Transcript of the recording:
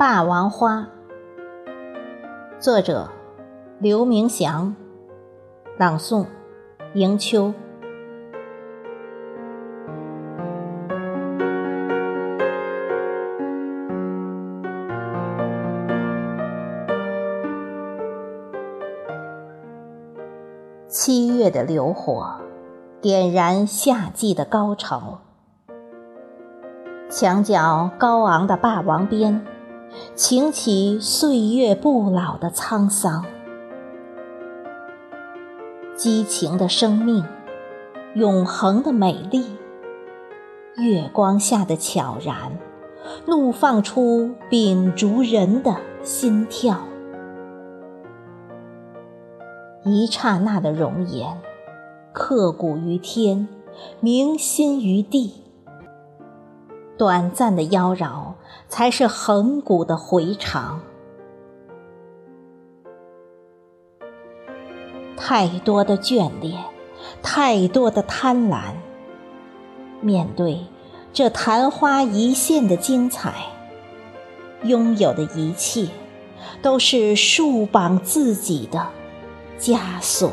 霸王花，作者刘明祥，朗诵迎秋。七月的流火，点燃夏季的高潮。墙角高昂的霸王鞭，擎起岁月不老的沧桑。激情的生命，永恒的美丽，月光下的悄然，怒放出秉烛人的心跳。一刹那的容颜，刻骨于天，铭心于地。短暂的妖娆，才是恒古的回肠。太多的眷恋，太多的贪婪。面对这昙花一现的精彩，拥有的一切，都是束绑自己的。枷锁。